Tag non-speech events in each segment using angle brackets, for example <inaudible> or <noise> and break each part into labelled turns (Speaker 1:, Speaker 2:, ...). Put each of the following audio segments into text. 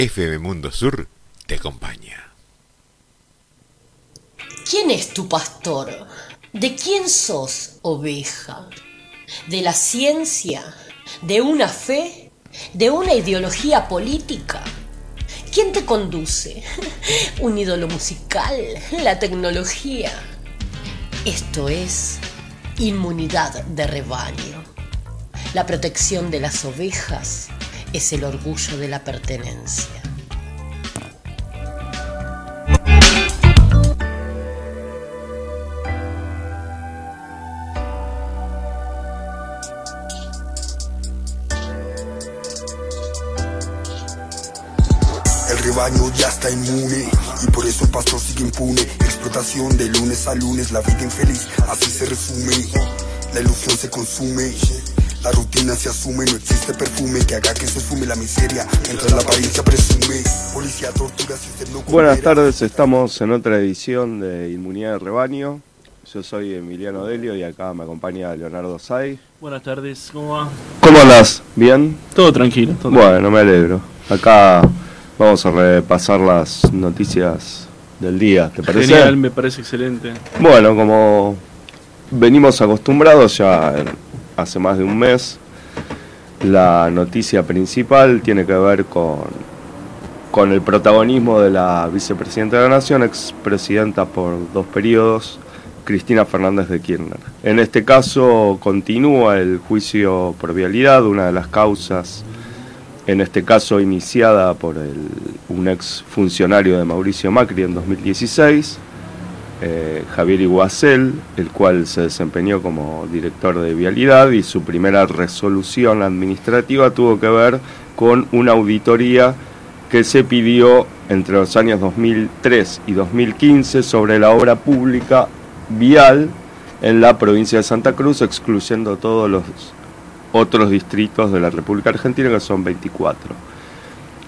Speaker 1: FM Mundo Sur te acompaña.
Speaker 2: ¿Quién es tu pastor? ¿De quién sos oveja? ¿De la ciencia? ¿De una fe? ¿De una ideología política? ¿Quién te conduce? <laughs> ¿Un ídolo musical? ¿La tecnología? Esto es inmunidad de rebaño. La protección de las ovejas es el orgullo de la pertenencia.
Speaker 3: El rebaño ya está inmune y por eso el pastor sigue impune. Explotación de lunes a lunes, la vida infeliz, así se resume. La ilusión se consume, la rutina se asume, no existe perfume que haga que se fume la miseria mientras la apariencia presume. Policía tortura si usted no
Speaker 4: Buenas tardes, estamos en otra edición de Inmunidad de Rebaño. Yo soy Emiliano Delio y acá me acompaña Leonardo Say.
Speaker 5: Buenas tardes, ¿cómo va?
Speaker 4: ¿Cómo andás? ¿Bien?
Speaker 5: Todo tranquilo. Todo
Speaker 4: Bueno, me alegro. Acá vamos a repasar las noticias del día, ¿te parece?
Speaker 5: Genial, me parece excelente.
Speaker 4: Bueno, como venimos acostumbrados ya hace más de un mes, la noticia principal tiene que ver con, con el protagonismo de la vicepresidenta de la Nación, expresidenta por dos periodos, Cristina Fernández de Kirchner. En este caso continúa el juicio por vialidad, una de las causas, en este caso iniciada por un ex funcionario de Mauricio Macri en 2016 eh, Javier Iguacel, el cual se desempeñó como director de vialidad y su primera resolución administrativa tuvo que ver con una auditoría que se pidió entre los años 2003 y 2015 sobre la obra pública vial en la provincia de Santa Cruz, excluyendo todos los otros distritos de la República Argentina, que son 24.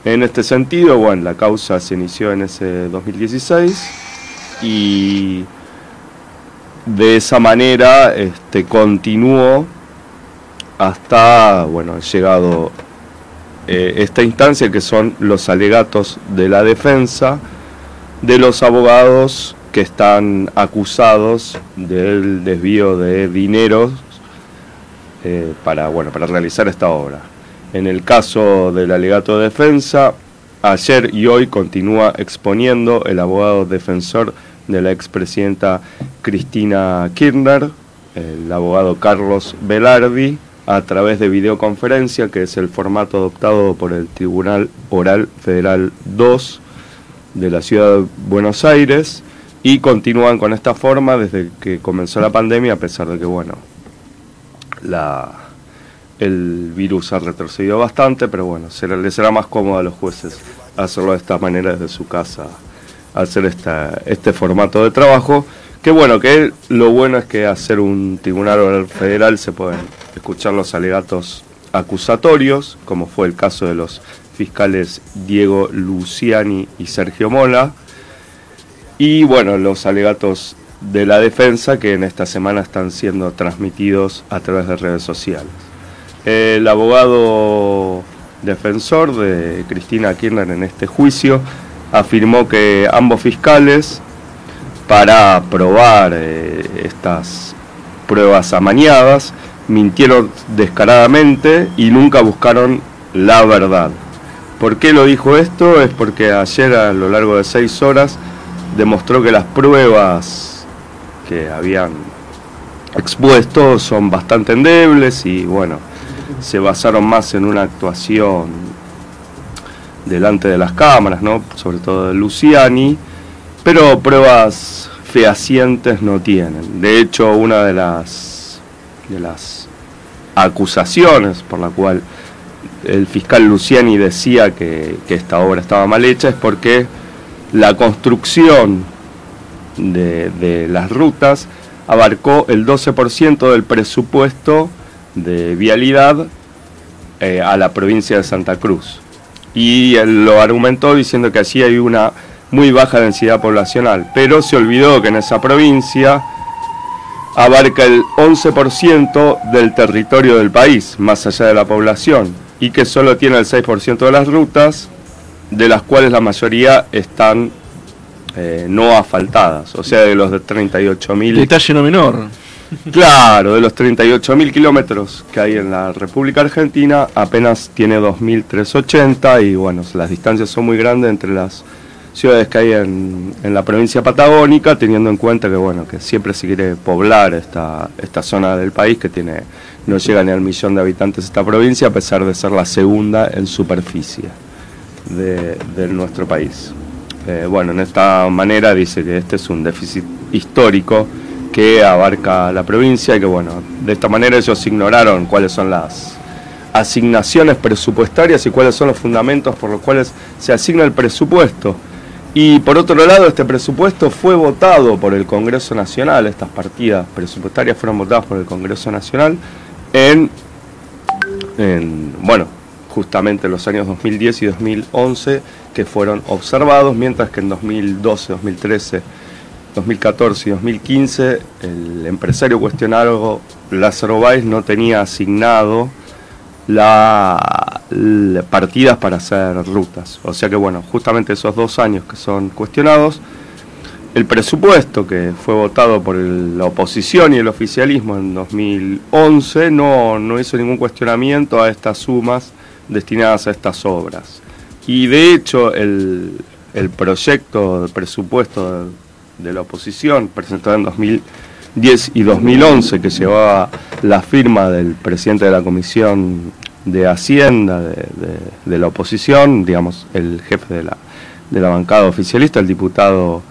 Speaker 4: En este sentido, bueno, la causa se inició en ese 2016 y de esa manera este, continuó hasta bueno llegado eh, esta instancia que son los alegatos de la defensa de los abogados que están acusados del desvío de dineros eh, para bueno para realizar esta obra. En el caso del alegato de defensa ayer y hoy continúa exponiendo el abogado defensor de la expresidenta Cristina Kirchner, el abogado Carlos Velardi, a través de videoconferencia, que es el formato adoptado por el Tribunal Oral Federal 2 de la Ciudad de Buenos Aires, y continúan con esta forma desde que comenzó la pandemia, a pesar de que, bueno, la, el virus ha retrocedido bastante, pero bueno, será, les será más cómodo a los jueces hacerlo de esta manera desde su casa, hacer esta, este formato de trabajo. Que bueno, que lo bueno es que hacer un tribunal federal se pueden escuchar los alegatos acusatorios, como fue el caso de los fiscales Diego Luciani y Sergio Mola, y bueno, los alegatos de la defensa que en esta semana están siendo transmitidos a través de redes sociales. El abogado defensor de Cristina Kirchner en este juicio afirmó que ambos fiscales, para probar eh, estas pruebas amañadas, mintieron descaradamente y nunca buscaron la verdad. ¿Por qué lo dijo esto? Es porque ayer a lo largo de seis horas demostró que las pruebas que habían expuesto son bastante endebles y bueno, se basaron más en una actuación delante de las cámaras, ¿no? sobre todo de Luciani, pero pruebas fehacientes no tienen. De hecho, una de las, de las acusaciones por la cual el fiscal Luciani decía que, que esta obra estaba mal hecha es porque la construcción de, de las rutas abarcó el 12% del presupuesto de vialidad eh, a la provincia de Santa Cruz. Y él lo argumentó diciendo que allí hay una muy baja densidad poblacional, pero se olvidó que en esa provincia abarca el 11% del territorio del país, más allá de la población, y que solo tiene el 6% de las rutas de las cuales la mayoría están eh, no asfaltadas, o sea, de los de 38.000
Speaker 5: Detalle no menor.
Speaker 4: Claro, de los 38.000 kilómetros que hay en la República Argentina, apenas tiene 2.380 y bueno, las distancias son muy grandes entre las ciudades que hay en, la provincia patagónica, teniendo en cuenta que bueno, que siempre se quiere poblar esta, esta zona del país que tiene, no llega ni al millón de habitantes esta provincia, a pesar de ser la segunda en superficie de, de nuestro país. Eh, bueno, en esta manera dice que este es un déficit histórico que abarca la provincia y que bueno, de esta manera ellos ignoraron cuáles son las asignaciones presupuestarias y cuáles son los fundamentos por los cuales se asigna el presupuesto. Y por otro lado, este presupuesto fue votado por el Congreso Nacional, estas partidas presupuestarias fueron votadas por el Congreso Nacional en, en bueno, justamente los años 2010 y 2011 que fueron observados, mientras que en 2012, 2013 2014 y 2015 el empresario cuestionado Lázaro Báez no tenía asignado la, la, partidas para hacer rutas. O sea que bueno, justamente esos dos años que son cuestionados, el presupuesto que fue votado por la oposición y el oficialismo en 2011 no, no hizo ningún cuestionamiento a estas sumas destinadas a estas obras. Y de hecho el, el proyecto de presupuesto de la oposición, presentado en 2010 y 2011, que llevaba la firma del presidente de la Comisión de Hacienda de, la oposición, digamos, el jefe de la, de la bancada oficialista, el diputado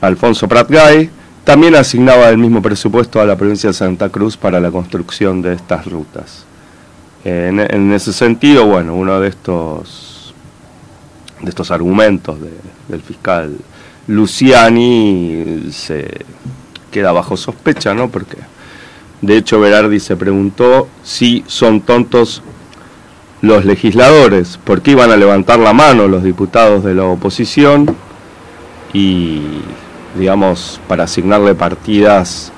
Speaker 4: Alfonso Pratgay, también asignaba el mismo presupuesto a la provincia de Santa Cruz para la construcción de estas rutas. En, ese sentido, bueno, uno de estos, de estos argumentos de, del fiscal Luciani se queda bajo sospecha, ¿no? Porque de hecho Berardi se preguntó si son tontos los legisladores, por qué iban a levantar la mano los diputados de la oposición y, digamos, para asignarle partidas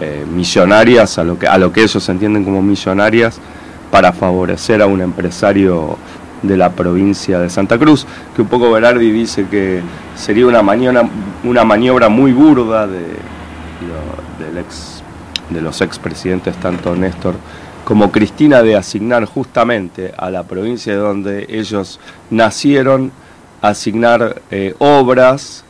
Speaker 4: eh, millonarias a lo, que, a lo que ellos entienden como millonarias para favorecer a un empresario de la provincia de Santa Cruz, que un poco Berardi dice que sería una maniobra, una maniobra muy burda de, de, del ex, de los expresidentes, tanto Néstor como Cristina, de asignar justamente a la provincia de donde ellos nacieron, asignar eh, obras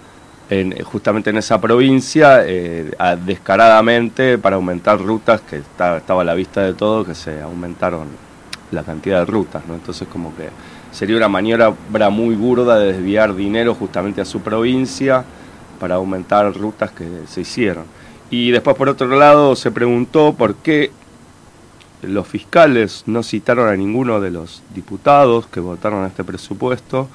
Speaker 4: en, justamente en esa provincia, eh, descaradamente para aumentar rutas, que está, estaba a la vista de todo, que se aumentaron la cantidad de rutas, ¿no? Entonces como que sería una maniobra muy burda de desviar dinero justamente a su provincia para aumentar rutas que se hicieron. Y después por otro lado se preguntó por qué los fiscales no citaron a ninguno de los diputados que votaron este presupuesto,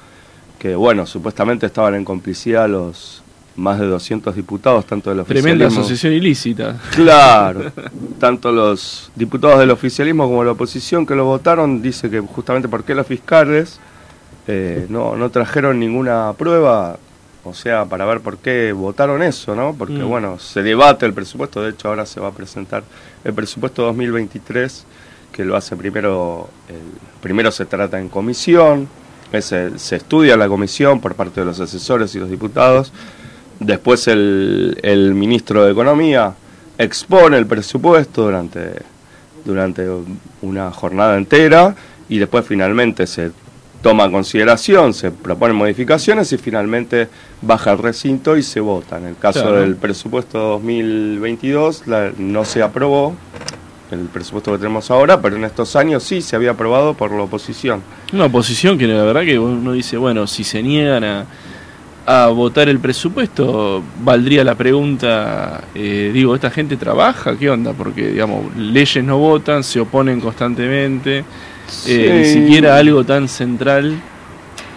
Speaker 4: que bueno, supuestamente estaban en complicidad los más de 200 diputados, tanto del oficialismo...
Speaker 5: Tremenda asociación ilícita.
Speaker 4: Claro, <laughs> tanto los diputados del oficialismo como la oposición que lo votaron, dice que justamente porque los fiscales eh, no, no trajeron ninguna prueba, o sea, para ver por qué votaron eso, ¿no? Porque mm. bueno, se debate el presupuesto, de hecho ahora se va a presentar el presupuesto 2023, que lo hace primero, primero se trata en comisión, se, se estudia la comisión por parte de los asesores y los diputados, Después el, el, ministro de Economía expone el presupuesto durante, durante una jornada entera y después finalmente se toma en consideración, se proponen modificaciones y finalmente baja el recinto y se vota. En el caso claro. del presupuesto 2022 la, no se aprobó el presupuesto que tenemos ahora, pero en estos años sí se había aprobado por la oposición.
Speaker 5: Una oposición que la verdad que uno dice, bueno, si se niegan a a votar el presupuesto, valdría la pregunta, eh, digo, ¿esta gente trabaja? ¿Qué onda? Porque, digamos, leyes no votan, se oponen constantemente, sí. eh, ni siquiera algo tan central,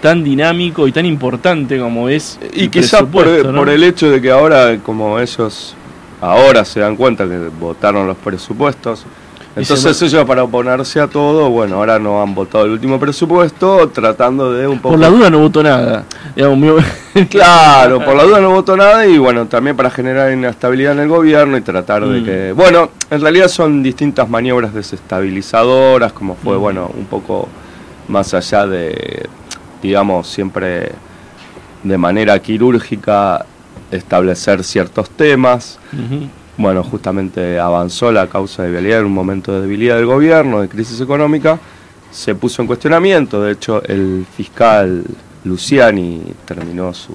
Speaker 5: tan dinámico y tan importante como es.
Speaker 4: Y quizás por, ¿no? por el hecho de que ahora, como ellos ahora se dan cuenta que votaron los presupuestos, entonces ellos para oponerse a todo, bueno, ahora no han votado el último presupuesto, tratando de un poco...
Speaker 5: Por la duda no votó nada. <laughs>
Speaker 4: Claro, por la duda no votó nada y bueno, también para generar inestabilidad en el gobierno y tratar mm. de que... Bueno, en realidad son distintas maniobras desestabilizadoras, como fue, mm. bueno, un poco más allá de digamos, siempre de manera quirúrgica establecer ciertos temas. Bueno, justamente avanzó la causa de en un momento de debilidad del gobierno, de crisis económica, se puso en cuestionamiento, de hecho el fiscal Luciani terminó su,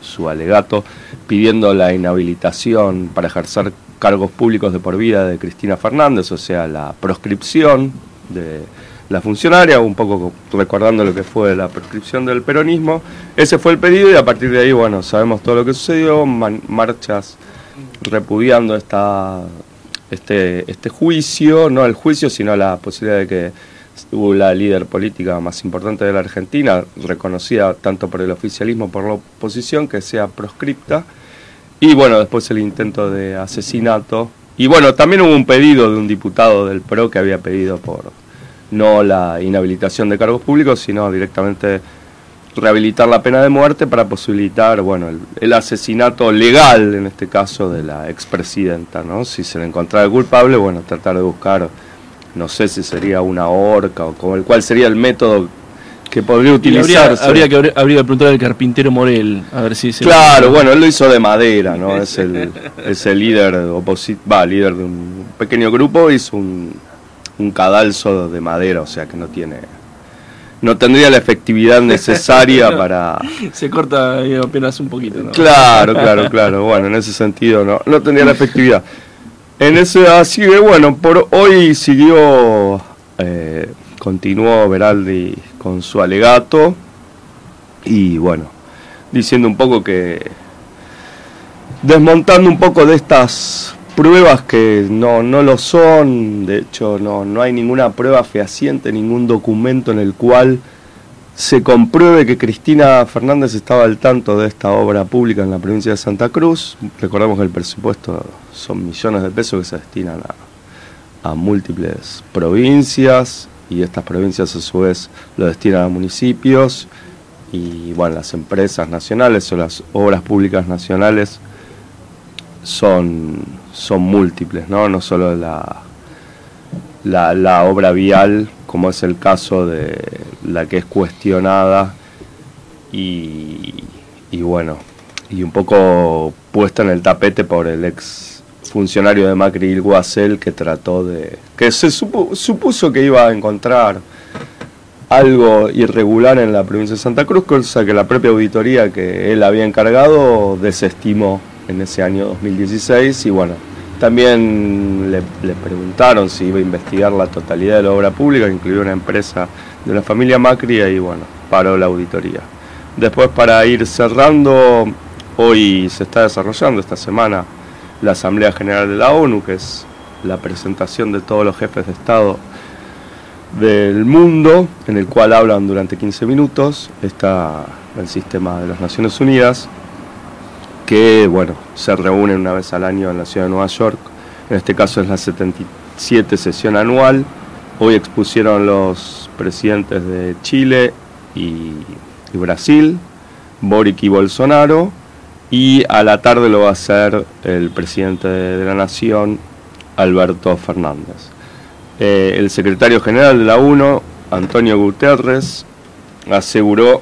Speaker 4: su alegato pidiendo la inhabilitación para ejercer cargos públicos de por vida de Cristina Fernández, o sea, la proscripción de la funcionaria, un poco recordando lo que fue la proscripción del peronismo. Ese fue el pedido y a partir de ahí, bueno, sabemos todo lo que sucedió, marchas repudiando esta, este, este juicio, no el juicio, sino la posibilidad de que la líder política más importante de la Argentina, reconocida tanto por el oficialismo por la oposición, que sea proscripta. Y bueno, después el intento de asesinato. Y bueno, también hubo un pedido de un diputado del PRO que había pedido por no la inhabilitación de cargos públicos, sino directamente rehabilitar la pena de muerte para posibilitar, bueno, el, asesinato legal, en este caso, de la expresidenta, ¿no? Si se le encontrara culpable, bueno, tratar de buscar, no sé si sería una horca o como el cual sería el método que podría utilizarse.
Speaker 5: Habría, que, habría que preguntar al carpintero Morel, a ver si
Speaker 4: se Claro, bueno, él lo hizo de madera, ¿no? Es el, es el líder, va, líder de un pequeño grupo, hizo un un cadalso de madera, o sea que no tiene no tendría la efectividad necesaria <laughs> para
Speaker 5: se corta apenas un poquito ¿no?
Speaker 4: claro <laughs> claro claro. Bueno en ese sentido no no tendría la efectividad. En ese así que bueno por hoy siguió eh, continuó Veraldi con su alegato. Y bueno diciendo un poco que desmontando un poco de estas pruebas que no, no lo son, de hecho no, no hay ninguna prueba fehaciente, ningún documento en el cual se compruebe que Cristina Fernández estaba al tanto de esta obra pública en la provincia de Santa Cruz. Recordemos que el presupuesto son millones de pesos que se destinan a, a múltiples provincias y estas provincias a su vez lo destinan a municipios y bueno, las empresas nacionales o las obras públicas nacionales son son múltiples, ¿no? No solo la, la, obra vial, como es el caso de la que es cuestionada y, y bueno, y un poco puesta en el tapete por el ex funcionario de Macri Guasel que trató de que se supuso que iba a encontrar algo irregular en la provincia de Santa Cruz, cosa que la propia auditoría que él había encargado desestimó en ese año 2016 y bueno, también le, preguntaron si iba a investigar la totalidad de la obra pública, incluida una empresa de la familia Macri y bueno, paró la auditoría. Después para ir cerrando, hoy se está desarrollando esta semana la Asamblea General de la ONU, que es la presentación de todos los jefes de Estado del mundo, en el cual hablan durante 15 minutos, está el sistema de las Naciones Unidas, que bueno, se reúnen una vez al año en la ciudad de Nueva York. En este caso es la 77 sesión anual. Hoy expusieron los presidentes de Chile y, Brasil, Boric y Bolsonaro, y a la tarde lo va a hacer el presidente de, la Nación, Alberto Fernández. Eh, el secretario general de la UNO, Antonio Guterres, aseguró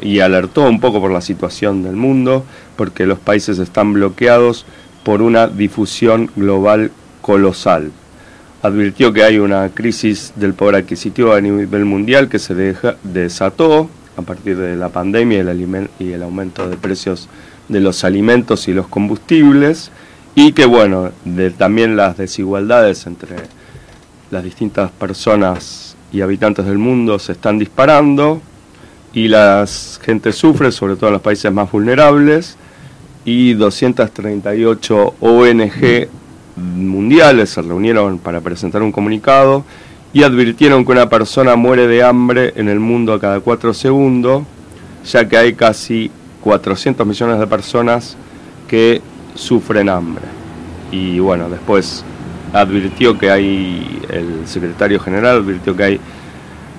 Speaker 4: y alertó un poco por la situación del mundo, porque los países están bloqueados por una difusión global colosal. Advirtió que hay una crisis del poder adquisitivo a nivel mundial que se desató a partir de la pandemia y el, aumento de precios de los alimentos y los combustibles y que bueno, también las desigualdades entre las distintas personas y habitantes del mundo se están disparando y la gente sufre, sobre todo en los países más vulnerables, y 238 ONG mundiales se reunieron para presentar un comunicado y advirtieron que una persona muere de hambre en el mundo a cada cuatro segundos, ya que hay casi 400 millones de personas que sufren hambre. Y bueno, después advirtió que hay, el secretario general advirtió que hay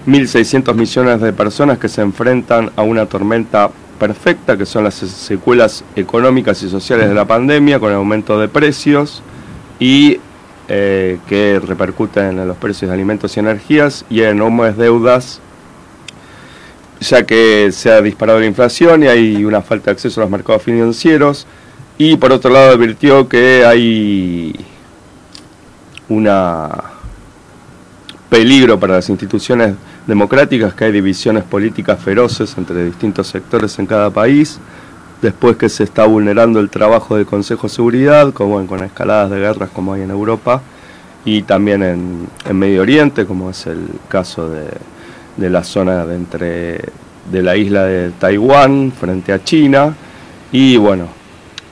Speaker 4: 1.600 millones de personas que se enfrentan a una tormenta perfecta, que son las secuelas económicas y sociales de la pandemia, con el aumento de precios y eh, que repercuten en los precios de alimentos y energías y en enormes deudas ya que se ha disparado la inflación y hay una falta de acceso a los mercados financieros. Y por otro lado advirtió que hay una peligro para las instituciones democráticas, que hay divisiones políticas feroces entre distintos sectores en cada país, después que se está vulnerando el trabajo del Consejo de Seguridad, como con escaladas de guerras como hay en Europa, y también en, Medio Oriente, como es el caso de, de la zona de entre de la isla de Taiwán frente a China, y bueno,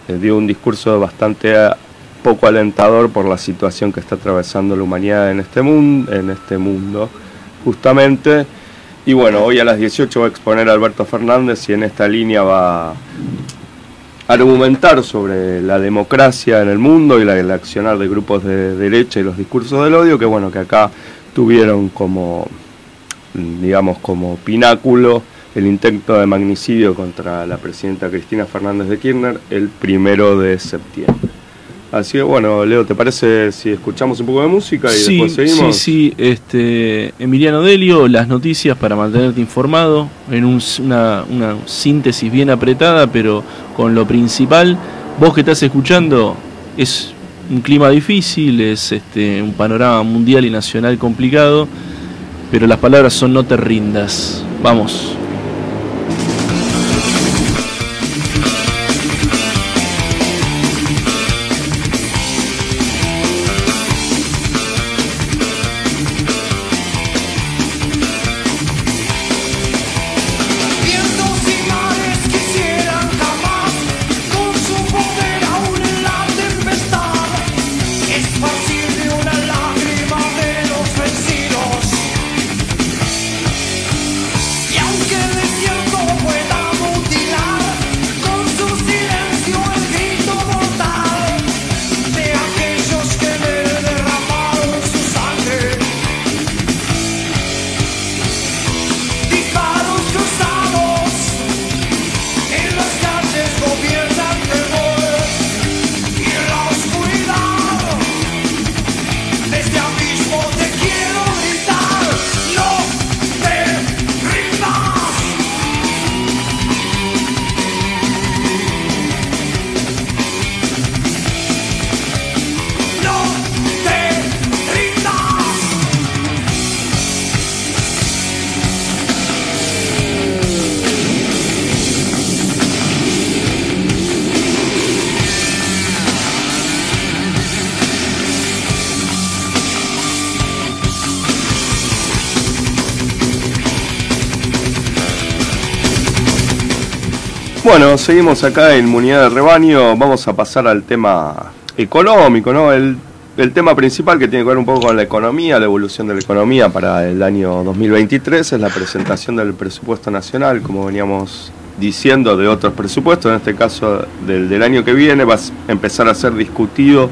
Speaker 4: dio un discurso bastante poco alentador por la situación que está atravesando la humanidad en este mundo, en este mundo justamente. Y bueno, hoy a las 18 va a exponer Alberto Fernández y en esta línea va a argumentar sobre la democracia en el mundo y la, el accionar de grupos de derecha y los discursos del odio, que bueno, que acá tuvieron como, digamos, como pináculo el intento de magnicidio contra la presidenta Cristina Fernández de Kirchner el primero de septiembre. Así que bueno, Leo, ¿te parece si escuchamos un poco de música y después seguimos?
Speaker 5: Sí, sí, este, Emiliano Delio, las noticias para mantenerte informado, en una, una síntesis bien apretada, pero con lo principal. Vos que estás escuchando, es un clima difícil, es este, un panorama mundial y nacional complicado, pero las palabras son no te rindas. Vamos.
Speaker 4: Bueno, seguimos acá en Inmunidad de Rebaño. Vamos a pasar al tema económico, ¿no? El, tema principal que tiene que ver un poco con la economía, la evolución de la economía para el año 2023 es la presentación del presupuesto nacional, como veníamos diciendo de otros presupuestos, en este caso del, del año que viene, va a empezar a ser discutido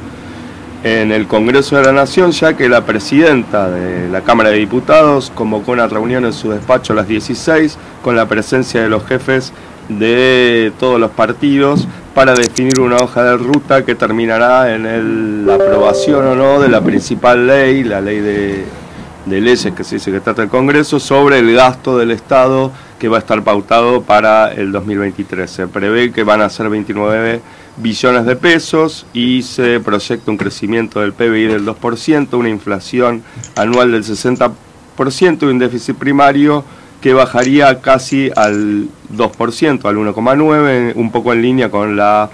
Speaker 4: en el Congreso de la Nación, ya que la presidenta de la Cámara de Diputados convocó una reunión en su despacho a las 16 con la presencia de los jefes de todos los partidos para definir una hoja de ruta que terminará en la aprobación o no de la principal ley, la ley de, leyes que se dice que trata el Congreso, sobre el gasto del Estado que va a estar pautado para el 2023. Se prevé que van a ser 29 billones de pesos y se proyecta un crecimiento del PBI del 2%, una inflación anual del 60% y un déficit primario que bajaría casi al 2%, al 1,9%, un poco en línea con la,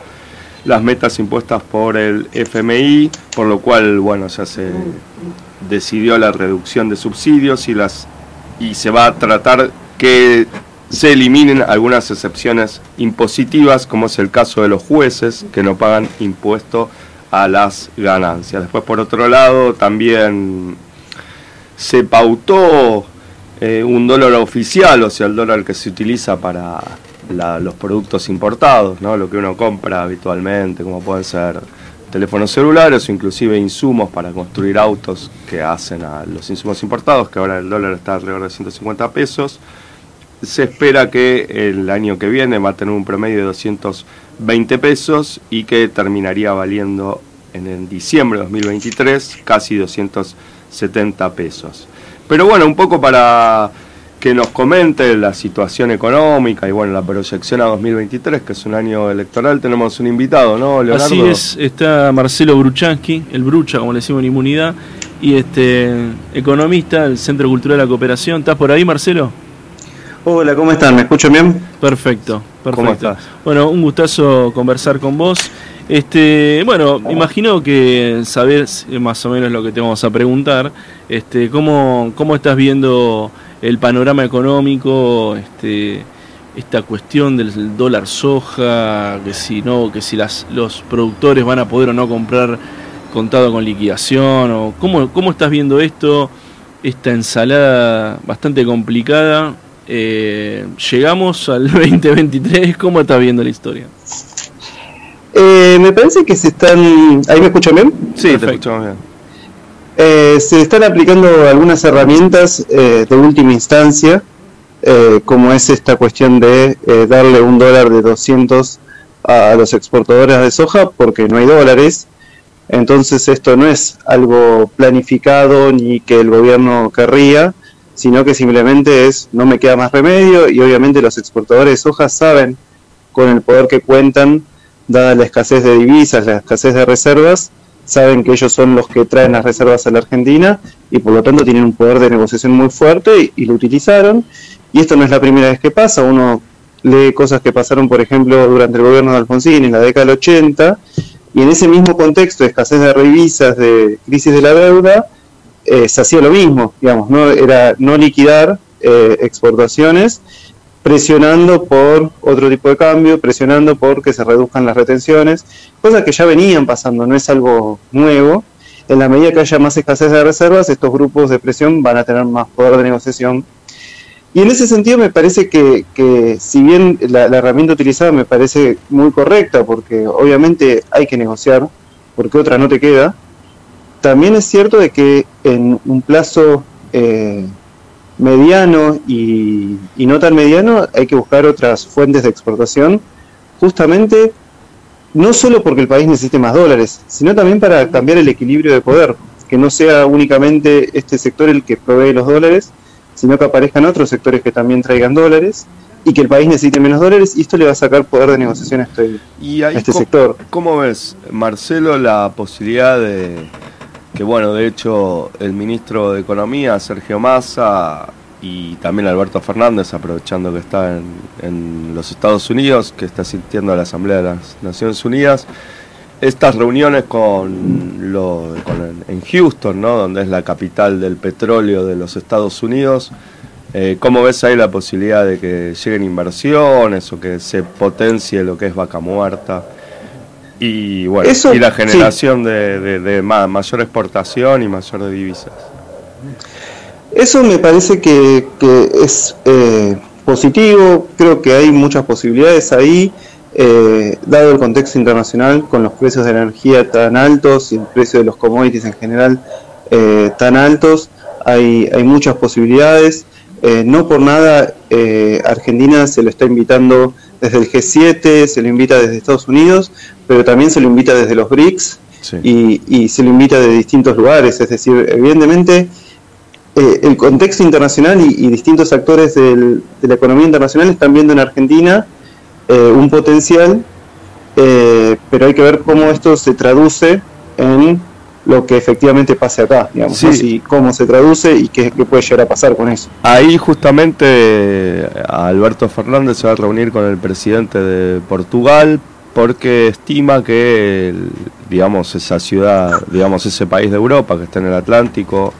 Speaker 4: las metas impuestas por el FMI, por lo cual, bueno, ya se decidió la reducción de subsidios y, las, y se va a tratar que se eliminen algunas excepciones impositivas, como es el caso de los jueces que no pagan impuesto a las ganancias. Después, por otro lado, también se pautó eh, un dólar oficial, o sea, el dólar que se utiliza para los productos importados, ¿no? lo que uno compra habitualmente, como pueden ser teléfonos celulares o inclusive insumos para construir autos que hacen a los insumos importados, que ahora el dólar está alrededor de 150 pesos. Se espera que el año que viene va a tener un promedio de 220 pesos y que terminaría valiendo en, en diciembre de 2023 casi 270 pesos. Pero bueno, un poco para que nos comente la situación económica y bueno, la proyección a 2023, que es un año electoral. Tenemos un invitado, ¿no,
Speaker 5: Leonardo? Así es, está Marcelo Bruchansky, el Brucha, como le decimos en Inmunidad, y este economista del Centro Cultural de la Cooperación. ¿Estás por ahí, Marcelo?
Speaker 6: Hola, ¿cómo están? ¿Me escuchan bien?
Speaker 5: Perfecto, perfecto. ¿Cómo estás? Bueno, un gustazo conversar con vos. Este, bueno, imagino que sabés más o menos lo que te vamos a preguntar. Este, ¿cómo, cómo estás viendo el panorama económico, este, esta cuestión del dólar soja, que si no, que si las, los productores van a poder o no comprar contado con liquidación, o cómo, cómo estás viendo esto, esta ensalada bastante complicada. Eh, llegamos al <laughs> 2023, ¿cómo estás viendo la historia?
Speaker 6: Eh, me parece que se están. ¿Ahí me escuchan bien?
Speaker 4: Sí, te escuchamos bien.
Speaker 6: Eh, se están aplicando algunas herramientas eh, de última instancia, eh, como es esta cuestión de darle un dólar de 200 a los exportadores de soja porque no hay dólares. Entonces esto no es algo planificado ni que el gobierno querría, sino que simplemente es no me queda más remedio y obviamente los exportadores de soja saben con el poder que cuentan, dada la escasez de divisas, la escasez de reservas, saben que ellos son los que traen las reservas a la Argentina y por lo tanto tienen un poder de negociación muy fuerte y, lo utilizaron. Y esto no es la primera vez que pasa, uno lee cosas que pasaron, por ejemplo, durante el gobierno de Alfonsín en la década del 80, y en ese mismo contexto de escasez de revisas, de crisis de la deuda, eh, se hacía lo mismo, digamos, no era no liquidar eh, exportaciones presionando por otro tipo de cambio, presionando por que se reduzcan las retenciones, cosas que ya venían pasando, no es algo nuevo. En la medida que haya más escasez de reservas, estos grupos de presión van a tener más poder de negociación. Y en ese sentido me parece que, si bien la, herramienta utilizada me parece muy correcta, porque obviamente hay que negociar, porque otra no te queda, también es cierto de que en un plazo eh, mediano y, no tan mediano, hay que buscar otras fuentes de exportación, justamente no solo porque el país necesite más dólares, sino también para cambiar el equilibrio de poder, que no sea únicamente este sector el que provee los dólares, sino que aparezcan otros sectores que también traigan dólares y que el país necesite menos dólares y esto le va a sacar poder de negociación a este, este sector.
Speaker 4: ¿Cómo ves, Marcelo, la posibilidad de que bueno, de hecho el ministro de Economía, Sergio Massa, y también Alberto Fernández, aprovechando que está en, los Estados Unidos, que está asistiendo a la Asamblea de las Naciones Unidas, estas reuniones con, lo, en Houston, ¿no? donde es la capital del petróleo de los Estados Unidos, eh, ¿cómo ves ahí la posibilidad de que lleguen inversiones o que se potencie lo que es vaca muerta? Y bueno y la generación de, mayor exportación y mayor divisas.
Speaker 6: Eso me parece que, es eh, positivo, creo que hay muchas posibilidades ahí, eh, dado el contexto internacional con los precios de energía tan altos y el precio de los commodities en general eh, tan altos, hay, hay muchas posibilidades. no por nada Argentina se lo está invitando desde el G7, se lo invita desde Estados Unidos, pero también se lo invita desde los BRICS y, se lo invita de distintos lugares. Es decir, evidentemente eh, el contexto internacional y, distintos actores de la economía internacional están viendo en Argentina eh, un potencial, eh, pero hay que ver cómo esto se traduce en lo que efectivamente pase acá, digamos, y cómo se traduce y qué, puede llegar a pasar con eso.
Speaker 4: Ahí justamente Alberto Fernández se va a reunir con el presidente de Portugal porque estima que, digamos, esa ciudad, digamos, ese país de Europa que está en el Atlántico,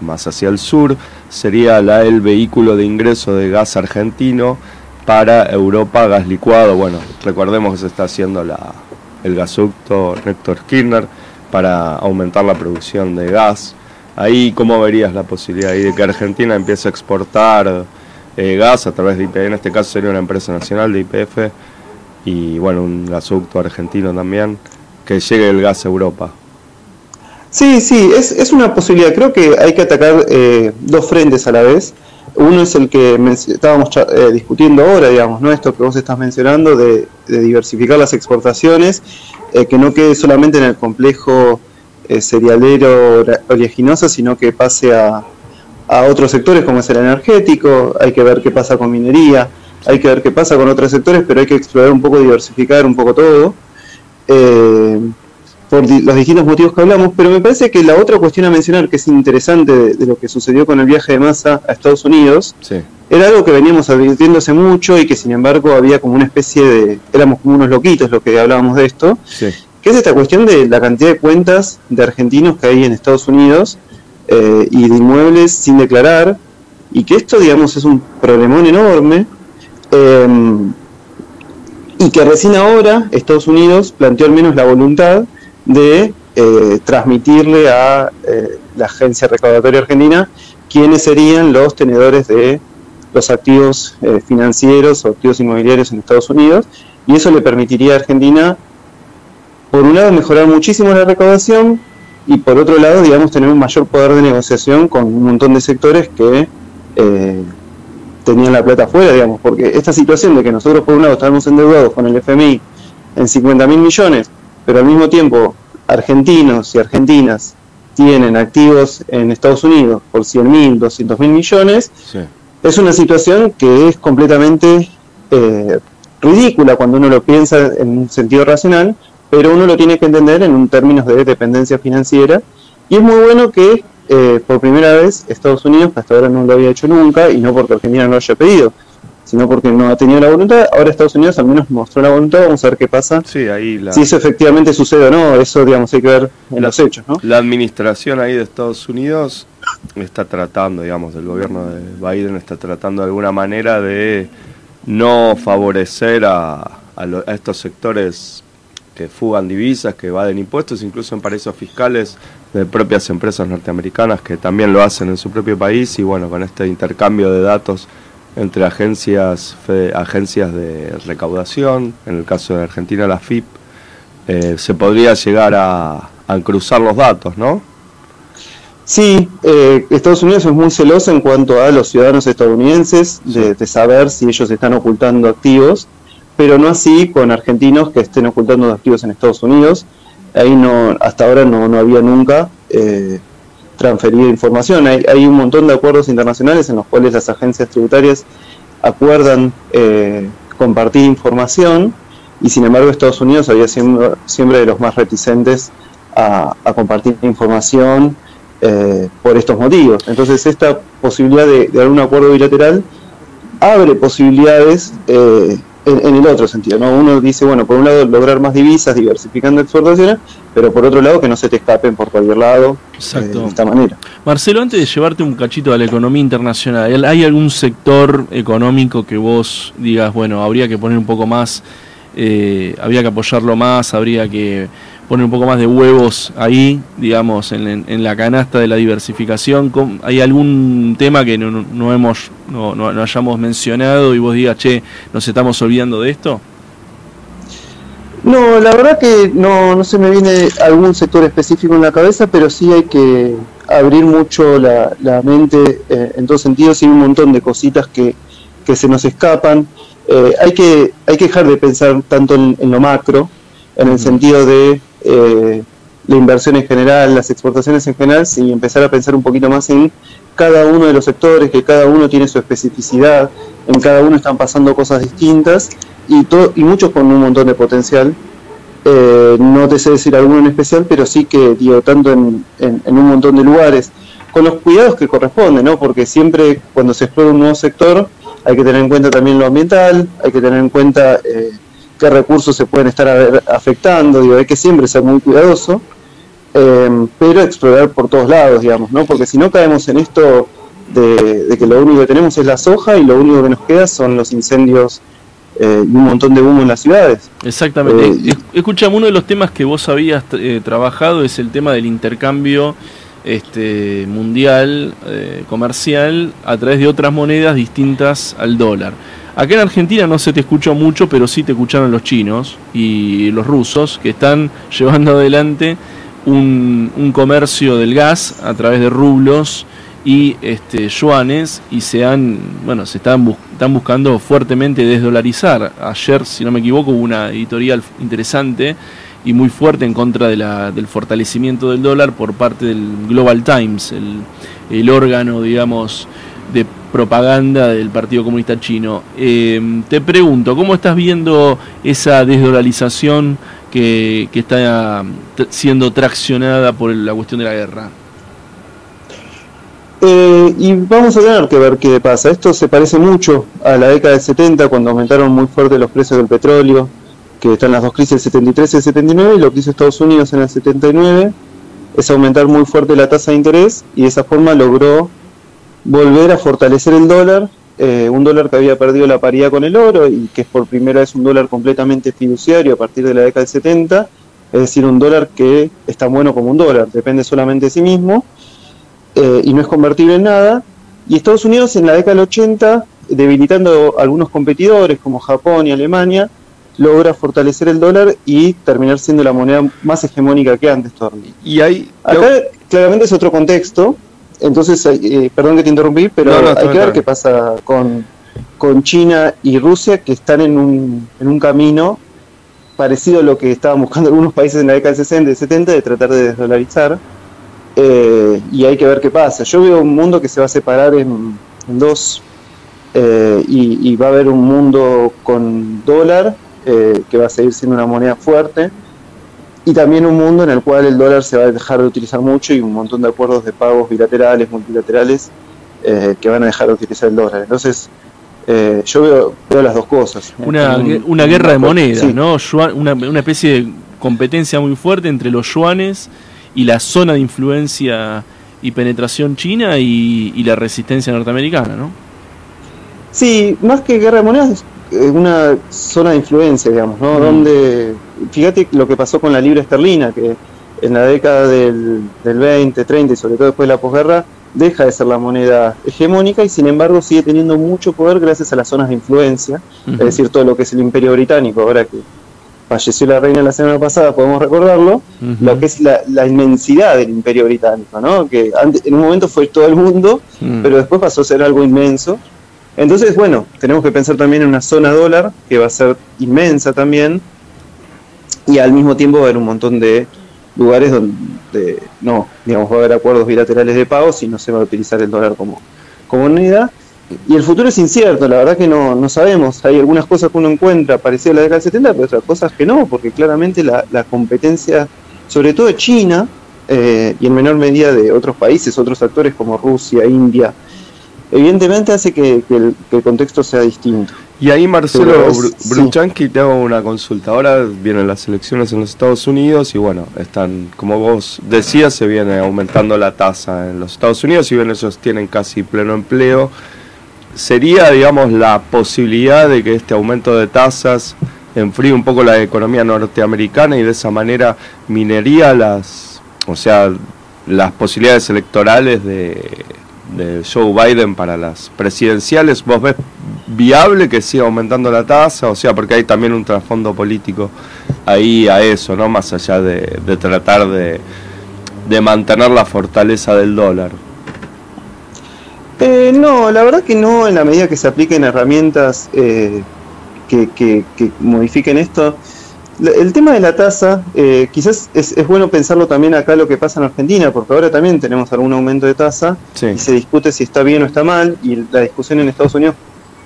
Speaker 4: más hacia el sur, sería la, el vehículo de ingreso de gas argentino para Europa, gas licuado. Bueno, recordemos que se está haciendo la, el gasoducto Néctor Kirchner para aumentar la producción de gas. Ahí, ¿cómo verías la posibilidad de que Argentina empiece a exportar eh, gas a través de IPF? En este caso sería una empresa nacional de IPF y, bueno, un gasoducto argentino también, que llegue el gas a Europa.
Speaker 6: Sí, sí, es, es una posibilidad. Creo que hay que atacar eh, dos frentes a la vez. Uno es el que estábamos eh, discutiendo ahora, digamos, ¿no? Esto que vos estás mencionando de, diversificar las exportaciones, eh, que no quede solamente en el complejo cerealero oleaginoso, sino que pase a, a otros sectores como es el energético, hay que ver qué pasa con minería, hay que ver qué pasa con otros sectores, pero hay que explorar un poco, diversificar un poco todo, eh, por los distintos motivos que hablamos, pero me parece que la otra cuestión a mencionar que es interesante de, lo que sucedió con el viaje de masa a Estados Unidos, era algo que veníamos advirtiendo hace mucho y que sin embargo había como una especie de, éramos como unos loquitos los que hablábamos de esto, que es esta cuestión de la cantidad de cuentas de argentinos que hay en Estados Unidos eh, y de inmuebles sin declarar, y que esto, digamos, es un problemón enorme, Em, y que recién ahora Estados Unidos planteó al menos la voluntad de eh, transmitirle a eh, la agencia recaudatoria argentina quiénes serían los tenedores de los activos eh, financieros o activos inmobiliarios en Estados Unidos. Y eso le permitiría a Argentina por un lado mejorar muchísimo la recaudación y por otro lado digamos tener un mayor poder de negociación con un montón de sectores que tenían la plata afuera, digamos, porque esta situación de que nosotros por un lado estamos endeudados con el FMI en 50 mil millones, pero al mismo tiempo argentinos y argentinas tienen activos en Estados Unidos por 100 mil, 200 mil millones, es una situación que es completamente eh, ridícula cuando uno lo piensa en un sentido racional, pero uno lo tiene que entender en términos de dependencia financiera. Y es muy bueno que eh, por primera vez Estados Unidos, que hasta ahora no lo había hecho nunca, y no porque Argentina no lo haya pedido, sino porque no ha tenido la voluntad, ahora Estados Unidos al menos mostró la voluntad, vamos a ver qué pasa,
Speaker 4: sí, ahí
Speaker 6: si eso efectivamente sucede o no, eso digamos hay que ver en los hechos. ¿no?
Speaker 4: La administración ahí de Estados Unidos está tratando, digamos, el gobierno de Biden está tratando de alguna manera de no favorecer a, a estos sectores que fugan divisas, que evaden impuestos, incluso en paraísos fiscales de propias empresas norteamericanas que también lo hacen en su propio país y bueno, con este intercambio de datos entre agencias, agencias de recaudación, en el caso de Argentina la FIP, eh, se podría llegar a, cruzar los datos, ¿no?
Speaker 6: Sí, eh, Estados Unidos es muy celoso en cuanto a los ciudadanos estadounidenses, de, de, saber si ellos están ocultando activos, pero no así con argentinos que estén ocultando activos en Estados Unidos ahí no, hasta ahora no, no había nunca eh, transferido información. Hay, hay, un montón de acuerdos internacionales en los cuales las agencias tributarias acuerdan eh, compartir información y sin embargo Estados Unidos había sido siempre de los más reticentes a, compartir información eh, por estos motivos. Entonces esta posibilidad de, de algún acuerdo bilateral abre posibilidades eh, en, el otro sentido, ¿no? Uno dice, bueno, por un lado lograr más divisas, diversificando exportaciones, pero por otro lado que no se te escapen por cualquier lado eh, de esta manera.
Speaker 5: Marcelo, antes de llevarte un cachito a la economía internacional, ¿hay algún sector económico que vos digas, bueno, habría que poner un poco más, eh, habría que apoyarlo más, habría que poner un poco más de huevos ahí, digamos, en, la canasta de la diversificación? ¿Hay algún tema que no, hemos, no, no, hayamos mencionado y vos digas, che, nos estamos olvidando de esto?
Speaker 6: No, la verdad que no, no se me viene algún sector específico en la cabeza, pero sí hay que abrir mucho la, la mente eh, en todos sentidos y un montón de cositas que, que se nos escapan. Eh, hay, que, hay que dejar de pensar tanto en, en lo macro, en el sentido de eh, la inversión en general, las exportaciones en general, y empezar a pensar un poquito más en cada uno de los sectores, que cada uno tiene su especificidad, en cada uno están pasando cosas distintas y, todo, y muchos con un montón de potencial. Eh, no te sé decir alguno en especial, pero sí que, digo, tanto en, un montón de lugares, con los cuidados que corresponden, ¿no? Porque siempre cuando se explora un nuevo sector hay que tener en cuenta también lo ambiental, hay que tener en cuenta eh, qué recursos se pueden estar afectando, digo, hay que siempre ser muy cuidadoso, eh, pero explorar por todos lados, digamos, ¿no? Porque si no caemos en esto de, que lo único que tenemos es la soja y lo único que nos queda son los incendios eh, y un montón de humo en las ciudades.
Speaker 5: Exactamente. Eh, Escuchamos, uno de los temas que vos habías trabajado es el tema del intercambio este, mundial, comercial, a través de otras monedas distintas al dólar. Acá en Argentina no se te escuchó mucho, pero sí te escucharon los chinos y los rusos que están <laughs> llevando adelante un, comercio del gas a través de rublos y este, yuanes y se han, bueno, se están, buscando fuertemente desdolarizar. Ayer, si no me equivoco, hubo una editorial interesante y muy fuerte en contra de la, del fortalecimiento del dólar por parte del Global Times, el órgano, digamos, de propaganda del Partido Comunista Chino. Eh, te pregunto, ¿cómo estás viendo esa desdolarización que, que está siendo traccionada por la cuestión de la guerra?
Speaker 6: Eh, y vamos a tener que ver qué pasa. Esto se parece mucho a la década del 70, cuando aumentaron muy fuerte los precios del petróleo, que están las dos crisis del 73 y el 79, y lo que hizo Estados Unidos en el 79 es aumentar muy fuerte la tasa de interés, y de esa forma logró volver a fortalecer el dólar, eh, un dólar que había perdido la paridad con el oro, y que es por primera vez un dólar completamente fiduciario a partir de la década del 70, es decir, un dólar que es tan bueno como un dólar, depende solamente de sí mismo eh, y no es convertible en nada. Y Estados Unidos en la década del 80, debilitando algunos competidores como Japón y Alemania, logra fortalecer el dólar y terminar siendo la moneda más hegemónica que antes todavía.
Speaker 4: Y ahí
Speaker 6: Acá claramente es otro contexto, entonces, eh, perdón que te interrumpí, pero
Speaker 4: No, no,
Speaker 6: hay que ver qué pasa con, con China y Rusia, que están en un, en un camino parecido a lo que estaban buscando algunos países en la década del 60 y 70, de tratar de desdolarizar. Eh, y hay que ver qué pasa. Yo veo un mundo que se va a separar en, en dos eh, y, y va a haber un mundo con dólar eh, que va a seguir siendo una moneda fuerte y también un mundo en el cual el dólar se va a dejar de utilizar mucho y un montón de acuerdos de pagos bilaterales, multilaterales eh, que van a dejar de utilizar el dólar. Entonces eh, yo veo, veo las dos cosas.
Speaker 5: Una,
Speaker 6: Un-
Speaker 5: una
Speaker 6: un-
Speaker 5: guerra de monedas,
Speaker 6: sí.
Speaker 5: ¿no? Una, una especie de competencia muy fuerte entre los yuanes y la zona de influencia y penetración china y, y la resistencia norteamericana, ¿no?
Speaker 6: Sí, más que guerra de monedas, una zona de influencia, digamos, ¿no?
Speaker 5: Mm.
Speaker 6: Donde, fíjate lo que pasó con la libra esterlina, que en la década del, del 20, 30 y sobre todo después de la posguerra, deja de ser la moneda hegemónica y sin embargo sigue teniendo mucho poder gracias a las zonas de influencia, es decir, todo lo que es el imperio británico, ahora que falleció la reina la semana pasada, podemos recordarlo, lo que es la, la inmensidad del imperio británico, ¿no? Que antes- en un momento fue todo el mundo,
Speaker 5: Mm.
Speaker 6: pero después pasó a ser algo inmenso. Entonces, bueno, tenemos que pensar también en una zona dólar que va a ser inmensa también y al mismo tiempo va a haber un montón de lugares donde no, digamos, va a haber acuerdos bilaterales de pagos y no se va a utilizar el dólar como, como moneda. Y el futuro es incierto, la verdad que no, no sabemos. Hay algunas cosas que uno encuentra parecidas a la década del 70, pero otras cosas que no, porque claramente la, la competencia, sobre todo de China, eh, y en menor medida de otros países, otros actores como Rusia, India, evidentemente hace que, que el, que el contexto sea distinto.
Speaker 4: Y ahí, Marcelo
Speaker 6: es-
Speaker 4: Bru-
Speaker 6: sí.
Speaker 4: Te hago una consulta. Ahora vienen las elecciones en los Estados Unidos y bueno, están, como vos decías, se viene aumentando la tasa en los Estados Unidos, si bien ellos tienen casi pleno empleo. ¿Sería, digamos, la posibilidad de que este aumento de tasas enfríe un poco la economía norteamericana y de esa manera minería las, o sea, las posibilidades electorales de, de Joe Biden para las presidenciales? ¿Vos ves viable que siga aumentando la tasa? O sea, porque hay también un trasfondo político ahí a eso, ¿no? Más allá de, de tratar de, de mantener la fortaleza del dólar.
Speaker 6: Eh, no, la verdad que no, en la medida que se apliquen herramientas eh, que, que- que modifiquen esto. El tema de la tasa, eh, quizás es, es bueno pensarlo también acá lo que pasa en Argentina, porque ahora también tenemos algún aumento de tasa
Speaker 4: Sí.
Speaker 6: y se discute si está bien o está mal, y la discusión en Estados Unidos,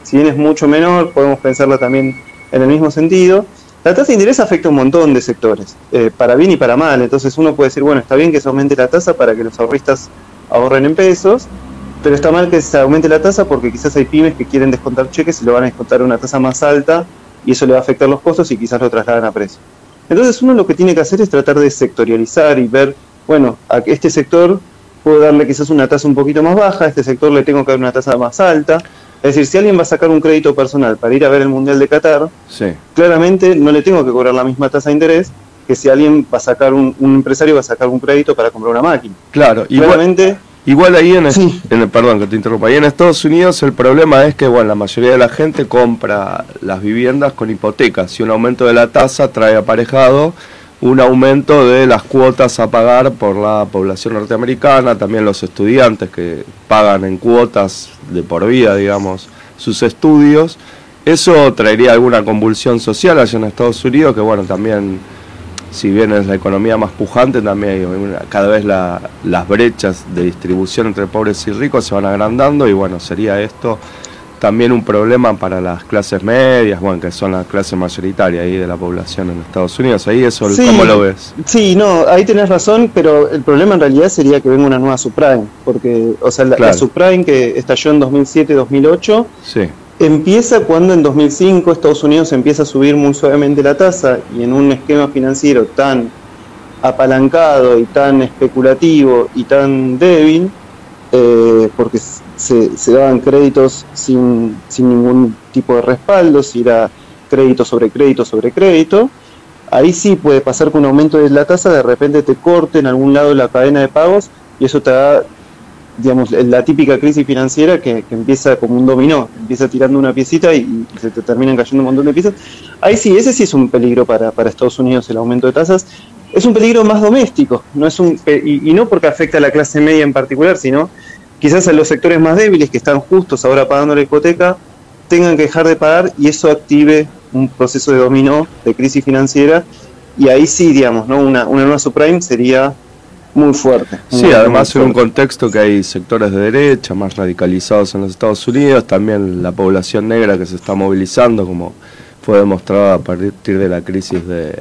Speaker 6: si bien es mucho menor, podemos pensarla también en el mismo sentido. La tasa de interés afecta a un montón de sectores, eh, para bien y para mal, entonces uno puede decir, bueno, está bien que se aumente la tasa para que los ahorristas ahorren en pesos, pero está mal que se aumente la tasa porque quizás hay pymes que quieren descontar cheques y lo van a descontar a una tasa más alta y eso le va a afectar los costos y quizás lo trasladan a precio. Entonces uno lo que tiene que hacer es tratar de sectorializar y ver, bueno, a este sector puedo darle quizás una tasa un poquito más baja, a este sector le tengo que dar una tasa más alta. Es decir, si alguien va a sacar un crédito personal para ir a ver el Mundial de Qatar,
Speaker 4: Sí.
Speaker 6: claramente no le tengo que cobrar la misma tasa de interés que si alguien va a sacar un, un empresario va a sacar un crédito para comprar una máquina.
Speaker 4: Claro, igual,
Speaker 6: Claramente,
Speaker 4: igual ahí en,
Speaker 6: Sí.
Speaker 4: en el, perdón que te interrumpa, ahí en Estados Unidos el problema es que bueno, la mayoría de la gente compra las viviendas con hipotecas y un aumento de la tasa trae aparejado un aumento de las cuotas a pagar por la población norteamericana, también los estudiantes que pagan en cuotas de por vida, digamos, sus estudios. Eso traería alguna convulsión social allá en Estados Unidos, que bueno, también si bien es la economía más pujante, también hay una- cada vez la- las brechas de distribución entre pobres y ricos se van agrandando y bueno, sería esto también un problema para las clases medias, bueno, que son la clase mayoritaria ahí de la población en Estados Unidos. Ahí eso,
Speaker 6: Sí.
Speaker 4: ¿cómo lo ves?
Speaker 6: Sí, no, ahí tenés razón, pero el problema en realidad sería que venga una nueva subprime, porque, o sea, la,
Speaker 4: Claro.
Speaker 6: la subprime que estalló en 2007-2008
Speaker 4: Sí,
Speaker 6: empieza cuando en 2005 Estados Unidos empieza a subir muy suavemente la tasa y en un esquema financiero tan apalancado y tan especulativo y tan débil, eh, porque se, daban créditos sin, sin ningún tipo de respaldo, si era crédito sobre crédito sobre crédito, ahí sí puede pasar con un aumento de la tasa, de repente te corte en algún lado la cadena de pagos y eso te da, digamos, la típica crisis financiera que, que empieza como un dominó, empieza tirando una piecita y, se te terminan cayendo un montón de piezas. Ahí sí, ese sí es un peligro para, para Estados Unidos el aumento de tasas. Es un peligro más doméstico, no es un y, y no porque afecta a la clase media en particular, sino quizás a los sectores más débiles que están justos ahora pagando la hipoteca tengan que dejar de pagar y eso active un proceso de dominó de crisis financiera y ahí sí, digamos, ¿no? una, una nueva subprime sería muy fuerte.
Speaker 4: Sí, además en un contexto que hay sectores de derecha más radicalizados en los Estados Unidos, también la población negra que se está movilizando, como fue demostrado a partir de la crisis de,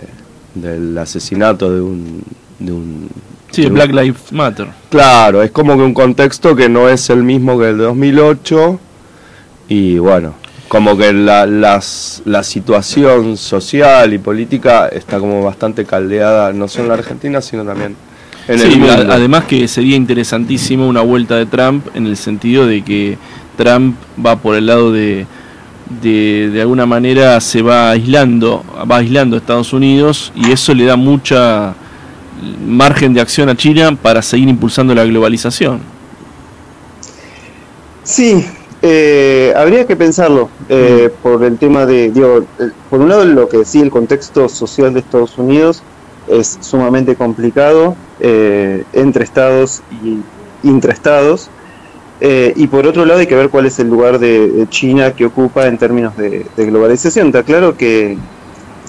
Speaker 4: del asesinato de un... De un
Speaker 5: Sí,
Speaker 4: de un-
Speaker 5: Black Lives Matter.
Speaker 4: Claro, es como que un contexto que no es el mismo que el de 2008 y bueno, como que la, las, la situación social y política está como bastante caldeada, no solo en la Argentina, sino también en el
Speaker 5: Sí, a- además que sería interesantísimo una vuelta de Trump en el sentido de que Trump va por el lado de, de, de alguna manera se va aislando, va aislando a Estados Unidos y eso le da mucha margen de acción a China para seguir impulsando la globalización.
Speaker 6: Sí, eh, habría que pensarlo eh, por el tema de, digo, eh, por un lado lo que sí el contexto social de Estados Unidos es sumamente complicado eh, entre estados y intraestados eh, y por otro lado hay que ver cuál es el lugar de, China que ocupa en términos de, de globalización. Está claro que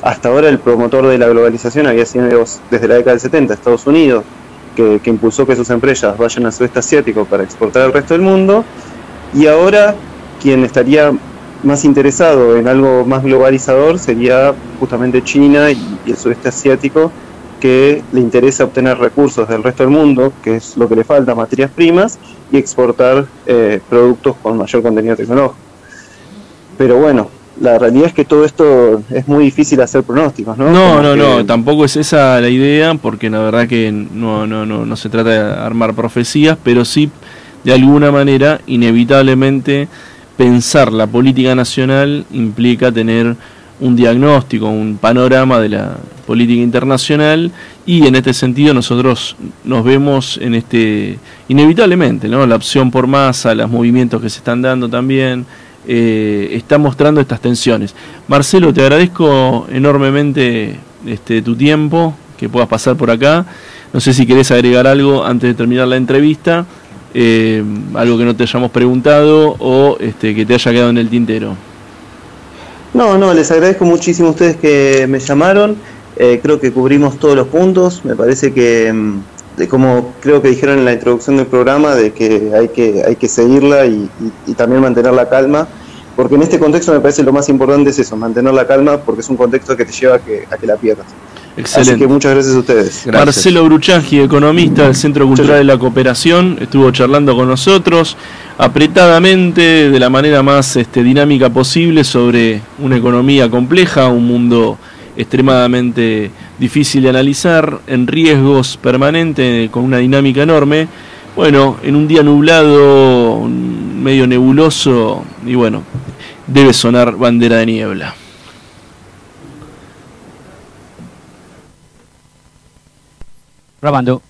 Speaker 6: hasta ahora el promotor de la globalización había sido desde la década del 70 Estados Unidos, que, que impulsó que sus empresas vayan al sudeste asiático para exportar al resto del mundo y ahora quien estaría más interesado en algo más globalizador sería justamente China y el sudeste asiático, que le interesa obtener recursos del resto del mundo, que es lo que le falta, materias primas, y exportar eh, productos con mayor contenido tecnológico. Pero bueno, la realidad es que todo esto es muy difícil hacer pronósticos, ¿no?
Speaker 5: No,
Speaker 6: Como
Speaker 5: no,
Speaker 6: que-
Speaker 5: no, tampoco es esa la idea, porque la verdad que no, no, no, no se trata de armar profecías, pero sí, de alguna manera, inevitablemente, pensar la política nacional implica tener un diagnóstico, un panorama de la política internacional y en este sentido nosotros nos vemos en este inevitablemente, ¿no? La opción por masa, los movimientos que se están dando también eh, está mostrando estas tensiones. Marcelo, te agradezco enormemente este, tu tiempo, que puedas pasar por acá. No sé si querés agregar algo antes de terminar la entrevista, eh, algo que no te hayamos preguntado o este, que te haya quedado en el tintero.
Speaker 6: No, no, les agradezco muchísimo a ustedes que me llamaron. Eh, creo que cubrimos todos los puntos. Me parece que, mm, como creo que dijeron en la introducción del programa, de que hay que, hay que seguirla y, y- y también mantener la calma. Porque en este contexto me parece lo más importante es eso, mantener la calma, porque es un contexto que te lleva a que, a que la pierdas. Así
Speaker 5: Excelente.
Speaker 6: que muchas gracias a ustedes.
Speaker 4: Gracias.
Speaker 5: Marcelo Bruchangi, economista del Centro Cultural de la Cooperación, estuvo charlando con nosotros apretadamente, de la manera más este, dinámica posible, sobre una economía compleja, un mundo extremadamente difícil de analizar, en riesgos permanentes, con una dinámica enorme. Bueno, en un día nublado, un- medio nebuloso, y bueno, debe sonar bandera de niebla.
Speaker 7: Grabando.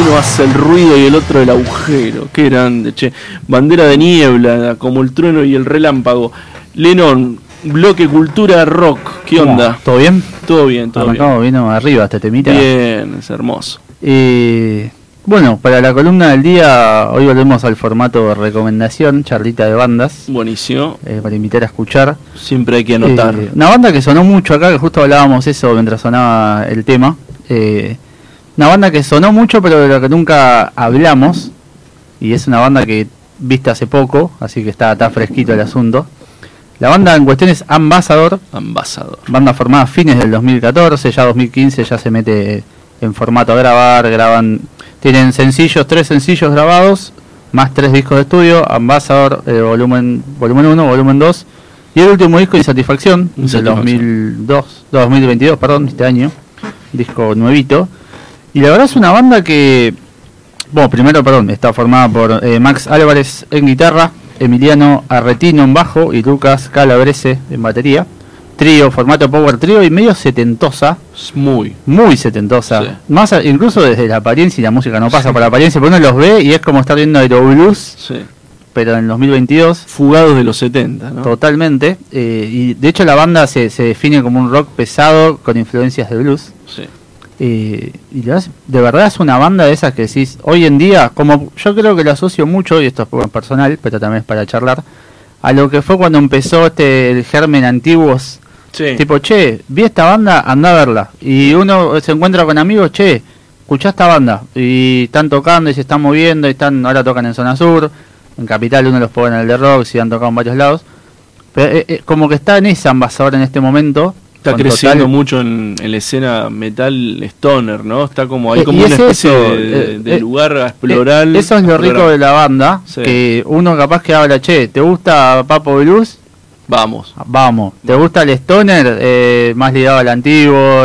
Speaker 7: Uno hace el ruido y el otro el agujero. Qué
Speaker 5: grande, che. Bandera de niebla, como el trueno y el relámpago. Lennon, bloque cultura rock. ¿Qué onda?
Speaker 8: ¿Todo bien?
Speaker 5: Todo bien, todo bien.
Speaker 8: Arrancamos, vino arriba este temita.
Speaker 5: Bien, es hermoso.
Speaker 8: Eh, bueno, para la columna del día, hoy volvemos al formato de recomendación, charlita de bandas,
Speaker 5: Buenísimo.
Speaker 8: eh, para invitar a escuchar.
Speaker 5: Siempre hay que anotar.
Speaker 8: Eh, una banda que sonó mucho acá, que justo hablábamos eso mientras sonaba el tema. Eh, una banda que sonó mucho, pero de la que nunca hablamos. Y es una banda que viste hace poco, así que está, está fresquito el asunto. La banda en cuestión es Ambassador,
Speaker 5: Ambasador.
Speaker 8: banda formada a fines del 2014, ya 2015 ya se mete en formato a grabar, graban, tienen sencillos, tres sencillos grabados, más tres discos de estudio, Ambassador, eh, volumen volumen 1, volumen 2, y el último disco Insatisfacción, del
Speaker 5: Insatisfacción.
Speaker 8: 2002, 2022, perdón, este año, disco nuevito. Y la verdad es una banda que, bueno, primero, perdón, está formada por eh, Max Álvarez en guitarra, Emiliano Arretino en bajo y Lucas Calabrese en batería. Trío, formato power trío y medio setentosa,
Speaker 5: muy.
Speaker 8: muy setentosa.
Speaker 5: Sí.
Speaker 8: Más a- incluso desde la apariencia y la música no pasa por la apariencia, pero uno los ve y es como estar viendo Aeroblues,
Speaker 5: Sí.
Speaker 8: pero en 2022.
Speaker 5: Fugados de los 70, ¿no?
Speaker 8: Totalmente. eh, y de hecho la banda se, se define como un rock pesado con influencias de blues.
Speaker 5: Sí.
Speaker 8: Eh, y de verdad es una banda de esas que decís, hoy en día, como yo creo que lo asocio mucho, y esto es personal, pero también es para charlar, a lo que fue cuando empezó este el germen antiguos.
Speaker 5: Sí.
Speaker 8: Tipo, che, vi esta banda, anda a verla. Y uno se encuentra con amigos, che, escuchá esta banda. Y están tocando y se están moviendo, y están ahora tocan en Zona Sur, en Capital uno los pone en el de Rock, y han tocado en varios lados. Pero eh, eh, como que está en esa ambasador en este momento.
Speaker 5: Está creciendo
Speaker 8: total-
Speaker 5: mucho en, en la escena metal stoner, ¿no? Está como hay
Speaker 8: Eh,
Speaker 5: como una
Speaker 8: es
Speaker 5: especie
Speaker 8: eso,
Speaker 5: de,
Speaker 8: eh,
Speaker 5: de
Speaker 8: eh,
Speaker 5: lugar a explorar.
Speaker 8: Eh, Eso es lo rico de la banda,
Speaker 5: Sí.
Speaker 8: que uno capaz que habla, che, ¿te gusta Papo Blues?
Speaker 5: Vamos.
Speaker 8: Vamos. ¿Te gusta el Stoner? Eh, más ligado al antiguo.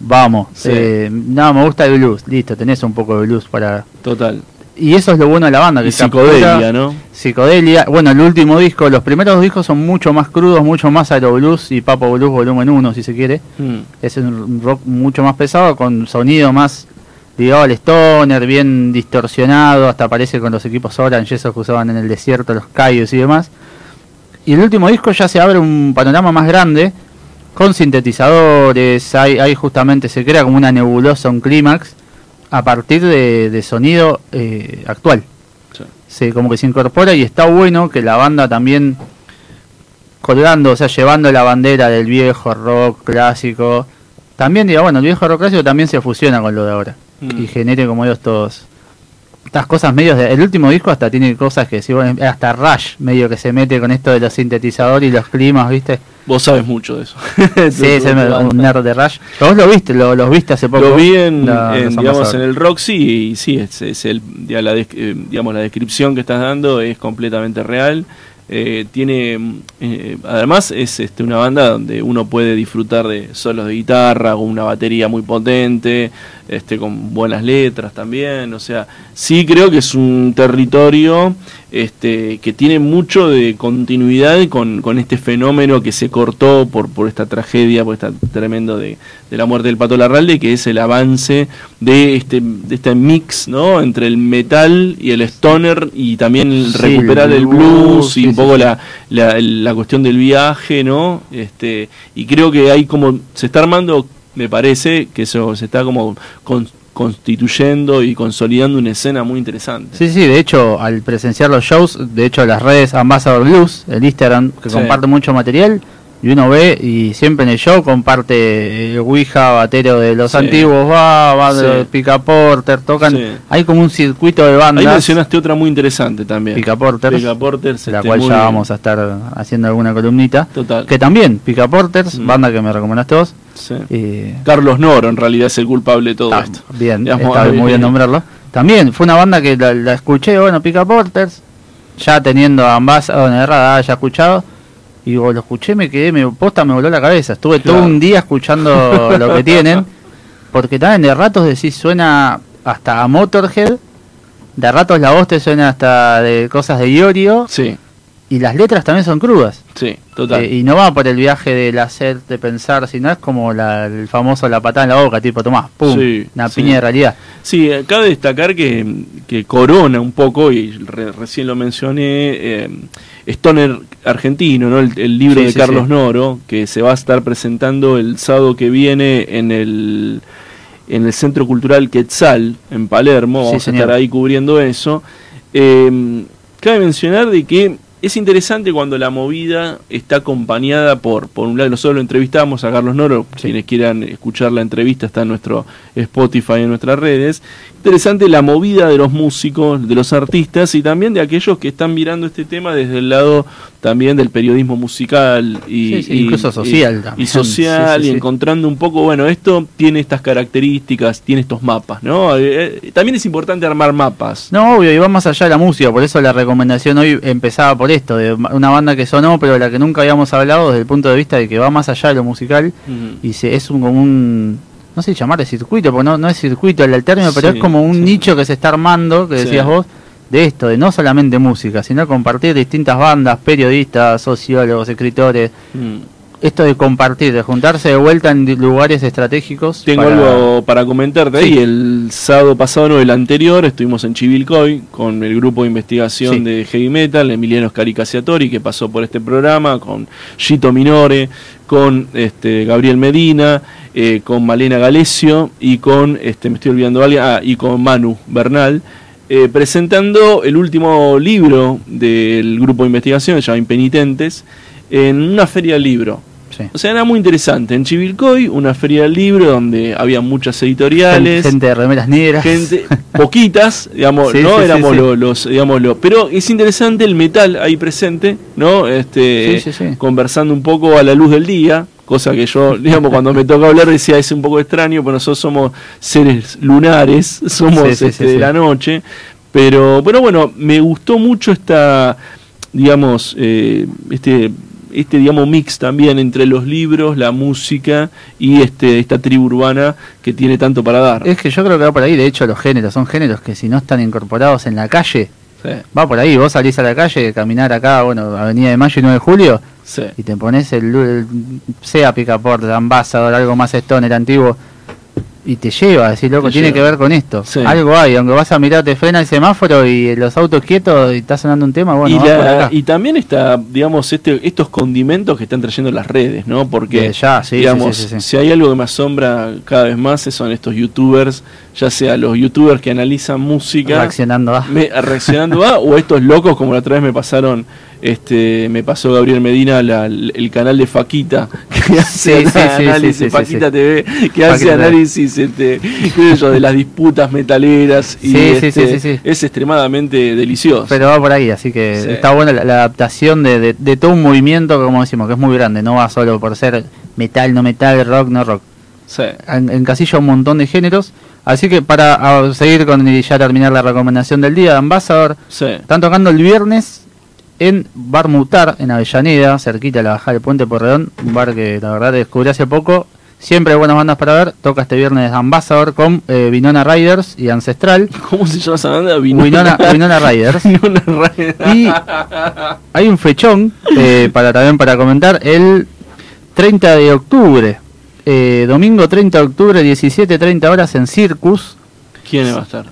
Speaker 8: vamos.
Speaker 5: Sí.
Speaker 8: Eh, no, me gusta el blues. Listo, tenés un poco de blues para...
Speaker 5: Total.
Speaker 8: Y eso es lo bueno de la banda. Que
Speaker 5: Y psicodelia, ¿no?
Speaker 8: Psicodelia. Bueno, el último disco, los primeros dos discos son mucho más crudos, mucho más aeroblues y Papo Blues volumen 1, si se quiere.
Speaker 5: Mm.
Speaker 8: Es un rock mucho más pesado, con sonido más ligado al stoner, bien distorsionado, hasta parece con los equipos Orange, esos que usaban en el desierto, los Cayos y demás. Y el último disco ya se abre un panorama más grande, con sintetizadores, hay, hay justamente, se crea como una nebulosa, un clímax, a partir de, de sonido eh, actual.
Speaker 5: Sí.
Speaker 8: Se, como que se incorpora y está bueno que la banda también colgando, o sea, llevando la bandera del viejo rock clásico. También, digo, bueno, el viejo rock clásico también se fusiona con lo de ahora.
Speaker 5: Mm.
Speaker 8: Y genere como estos estas cosas medios de, el último disco hasta tiene cosas que si bueno, hasta Rush medio que se mete con esto de los sintetizadores y los climas, ¿viste?
Speaker 5: Vos sabes mucho de eso. <laughs>
Speaker 8: Sí, <laughs> es un nerd de Rush. Vos lo viste, lo, los viste hace poco.
Speaker 5: Lo vi en,
Speaker 8: La-
Speaker 5: en,
Speaker 8: los
Speaker 5: digamos, en el Roxy y sí, es, es el, ya la, eh, digamos, la descripción que estás dando es completamente real. Eh, tiene, mm, eh, además es este, una banda donde uno puede disfrutar de solos de guitarra, con una batería muy potente, este, con buenas letras también. O sea, sí creo que es un territorio este, que tiene mucho de continuidad con, con este fenómeno que se cortó por, por esta tragedia, por esta tremendo de, de la muerte del Pato Larralde, que es el avance de este, de este mix ¿no? entre el metal y el stoner y también el
Speaker 8: Sí,
Speaker 5: recuperar
Speaker 8: el
Speaker 5: el
Speaker 8: blues,
Speaker 5: y
Speaker 8: sí,
Speaker 5: un poco
Speaker 8: sí.
Speaker 5: la, la, la cuestión del viaje, ¿no? Este, y creo que hay como, se está armando, me parece, que eso se está como con- constituyendo y consolidando una escena muy interesante.
Speaker 8: Sí, sí, de hecho, al presenciar los shows, de hecho, las redes Ambassador Blues, el Instagram, que
Speaker 5: Sí.
Speaker 8: comparte mucho material, y uno ve y siempre en el show comparte el Ouija, batero de los
Speaker 5: Sí.
Speaker 8: antiguos, va, va de
Speaker 5: Sí.
Speaker 8: Pica Porter, tocan.
Speaker 5: Sí.
Speaker 8: Hay como un circuito de
Speaker 5: Ahí
Speaker 8: bandas.
Speaker 5: mencionaste otra muy interesante también.
Speaker 8: Pica Porters,
Speaker 5: Pica Porters,
Speaker 8: de la
Speaker 5: este,
Speaker 8: cual ya
Speaker 5: bien.
Speaker 8: vamos a estar haciendo alguna columnita.
Speaker 5: Total.
Speaker 8: Que también, Pica Porters,
Speaker 5: Mm.
Speaker 8: banda que me recomendaste vos. Y
Speaker 5: Carlos Noro en realidad es el culpable de todo
Speaker 8: Ah,
Speaker 5: esto.
Speaker 8: Bien,
Speaker 5: Digamos,
Speaker 8: está
Speaker 5: eh,
Speaker 8: muy bien nombrarlo. También fue una banda que la, la escuché, bueno, Pica Porters, ya teniendo a Ambassador en el radar, ya escuchado. Y digo, lo escuché, me quedé, me posta, me voló la cabeza. Estuve todo un día escuchando <laughs> lo que tienen. Porque también de ratos decís, suena hasta a Motorhead. De ratos la voz te suena hasta de cosas de Iorio.
Speaker 5: Sí,
Speaker 8: Y las letras también son crudas.
Speaker 5: sí, total.
Speaker 8: Eh, y no va por el viaje del hacer, de pensar, sino es como la- el famoso la patada en la boca, tipo, tomás, pum,
Speaker 5: Sí,
Speaker 8: una
Speaker 5: sí.
Speaker 8: piña de realidad.
Speaker 5: Sí, eh, cabe destacar que, que corona un poco, y re- recién lo mencioné, eh, Stoner argentino, ¿no? el, el libro
Speaker 8: Sí,
Speaker 5: de Carlos. Noro, que se va a estar presentando el sábado que viene en el, en el Centro Cultural Quetzal, en Palermo, vamos a estar ahí cubriendo eso. Eh, cabe mencionar de que es interesante cuando la movida está acompañada por, por un lado, nosotros lo entrevistamos a Carlos Noro,
Speaker 8: Sí.
Speaker 5: quienes quieran escuchar la entrevista está en nuestro Spotify, en nuestras redes. Interesante la movida de los músicos, de los artistas y también de aquellos que están mirando este tema desde el lado también del periodismo musical y,
Speaker 8: Sí, sí,
Speaker 5: y-
Speaker 8: incluso
Speaker 5: y-
Speaker 8: social
Speaker 5: y,
Speaker 8: también. <laughs>
Speaker 5: social
Speaker 8: Sí,
Speaker 5: y encontrando un poco, bueno, esto tiene estas características, tiene estos mapas, ¿no? Eh, eh, también es importante armar mapas.
Speaker 8: No, obvio, y va más allá de la música, por eso la recomendación hoy empezaba por esto, de una banda que sonó, pero de la que nunca habíamos hablado desde el punto de vista de que va más allá de lo musical y se, es un, como un, no sé llamarle circuito, porque no, no es circuito el término, pero es como un nicho que se está armando, que decías vos, de esto, de no solamente música, sino compartir distintas bandas, periodistas, sociólogos, escritores,
Speaker 5: Mm.
Speaker 8: esto de compartir, de juntarse de vuelta en lugares estratégicos.
Speaker 5: Tengo
Speaker 8: para-
Speaker 5: algo para comentarte
Speaker 8: Sí.
Speaker 5: ahí. El sábado pasado, no, el anterior, estuvimos en Chivilcoy con el grupo de investigación
Speaker 8: Sí.
Speaker 5: de heavy metal, Emiliano Scaricaciatori, que pasó por este programa, con Gito Minore, con este Gabriel Medina, eh, con Malena Galesio y con, este me estoy olvidando alguien, ah, y con Manu Bernal. Eh, presentando el último libro del grupo de investigación, se llama Impenitentes, en una feria del libro.
Speaker 8: Sí.
Speaker 5: O sea, era muy interesante. En Chivilcoy, una feria del libro donde había muchas editoriales,
Speaker 8: Gente de remeras negras.
Speaker 5: gente, poquitas, <laughs> digamos,
Speaker 8: Sí,
Speaker 5: no
Speaker 8: sí,
Speaker 5: éramos
Speaker 8: sí.
Speaker 5: lo- los, digamos, lo- pero es interesante el metal ahí presente, ¿no? Este, conversando un poco a la luz del día, cosa que yo, digamos, cuando me toca hablar decía es un poco extraño, pero nosotros somos seres lunares, <laughs> somos
Speaker 8: Sí, sí,
Speaker 5: este,
Speaker 8: sí,
Speaker 5: de la noche, pero, pero bueno, me gustó mucho esta, digamos, eh, este este digamos mix también entre los libros, la música y este esta tribu urbana que tiene tanto para dar.
Speaker 8: Es que yo creo que va por ahí, de hecho los géneros son géneros que si no están incorporados en la calle,
Speaker 5: Sí,
Speaker 8: va por ahí, vos salís a la calle, caminar acá, bueno, Avenida de Mayo y 9 de Julio, y te pones el, el sea Picaporte, Ambassador, algo más stoner antiguo, y te lleva a decir, loco,
Speaker 5: Te
Speaker 8: tiene
Speaker 5: lleva.
Speaker 8: que ver con esto.
Speaker 5: Sí.
Speaker 8: Algo hay, aunque vas a mirar, te frena el semáforo y los autos quietos y está sonando un tema, bueno,
Speaker 5: y, la- también está, digamos, este, estos condimentos que están trayendo las redes, ¿no? Porque,
Speaker 8: ya, sí,
Speaker 5: digamos,
Speaker 8: sí.
Speaker 5: si hay algo que me asombra cada vez más son estos youtubers, ya sea los youtubers que analizan música,
Speaker 8: Reaccionando a...
Speaker 5: me- reaccionando a, o estos locos como la otra vez me pasaron Este, me pasó Gabriel Medina la- el canal de Faquita que hace
Speaker 8: Sí,
Speaker 5: análisis,
Speaker 8: sí.
Speaker 5: TV, que hace análisis este, yo, de las disputas metaleras y este, es extremadamente delicioso.
Speaker 8: Pero va por ahí, así que está buena la, la adaptación de, de- de todo un movimiento, como decimos, que es muy grande, no va solo por ser metal, no metal, rock, no rock.
Speaker 5: Sí.
Speaker 8: En, encasilla un montón de géneros. Así que para seguir con y ya terminar la recomendación del día, Ambassador,
Speaker 5: Sí.
Speaker 8: están tocando el viernes en Bar Mutar, en Avellaneda, cerquita de la bajada del Puente Porredón, un bar que la verdad descubrí hace poco. Siempre hay buenas bandas para ver. Toca este viernes Ambassador con eh, Vinona Riders y Ancestral. <laughs>
Speaker 5: ¿Cómo se llama esa banda?
Speaker 8: Winona, Winona Riders. <laughs>
Speaker 5: Winona Riders.
Speaker 8: Y hay un fechón eh, para también para comentar el 30 de octubre. eh, domingo 30 de octubre, 17.30 horas en Circus.
Speaker 5: ¿Quién va a estar?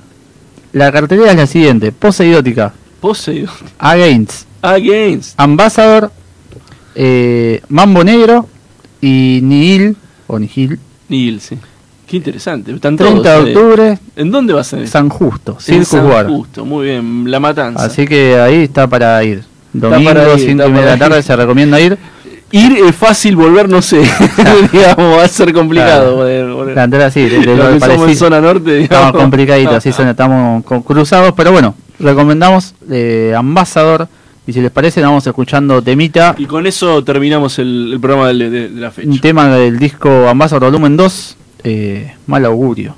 Speaker 8: La cartelera es la siguiente: Poseidótica,
Speaker 5: Poseidon.
Speaker 8: Against,
Speaker 5: Against.
Speaker 8: Ambassador, eh, Mambo Negro y Nihil, o Nihil,
Speaker 5: Neil, sí. Qué interesante. Están
Speaker 8: 30
Speaker 5: todos,
Speaker 8: de
Speaker 5: eh.
Speaker 8: octubre,
Speaker 5: ¿En dónde va a ser?
Speaker 8: San Justo,
Speaker 5: En San. Justo, muy bien. La Matanza.
Speaker 8: Así que ahí está para ir. Domingo,
Speaker 5: para ir,
Speaker 8: 5
Speaker 5: está
Speaker 8: y media de la tarde,
Speaker 5: ir.
Speaker 8: se recomienda ir. <laughs>
Speaker 5: Ir es fácil, volver no sé. <laughs> digamos, va a ser complicado.
Speaker 8: Claro.
Speaker 5: poder- poder-
Speaker 8: La entrada sí, de, de
Speaker 5: Lo que somos en zona norte, digamos.
Speaker 8: Estamos complicaditos, así <laughs> son, estamos cruzados, pero bueno, recomendamos eh, Ambassador. Y si les parece, vamos escuchando temita,
Speaker 5: Y con eso terminamos el, el programa de, de- de la fecha.
Speaker 8: un tema del disco Ambassador Volumen 2, eh, Mal Augurio.